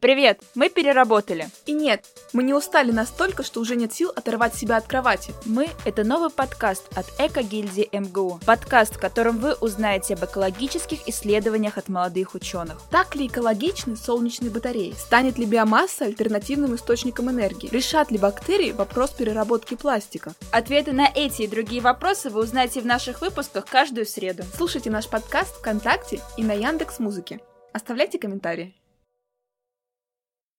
Привет, мы переработали. И нет, мы не устали настолько, что уже нет сил оторвать себя от кровати. Мы — это новый подкаст от Эко-гильдии МГУ. Подкаст, в котором вы узнаете об экологических исследованиях от молодых ученых. Так ли экологичны солнечные батареи? Станет ли биомасса альтернативным источником энергии? Решат ли бактерии вопрос переработки пластика? Ответы на эти и другие вопросы вы узнаете в наших выпусках каждую среду. Слушайте наш подкаст ВКонтакте и на Яндекс Музыке. Оставляйте комментарии.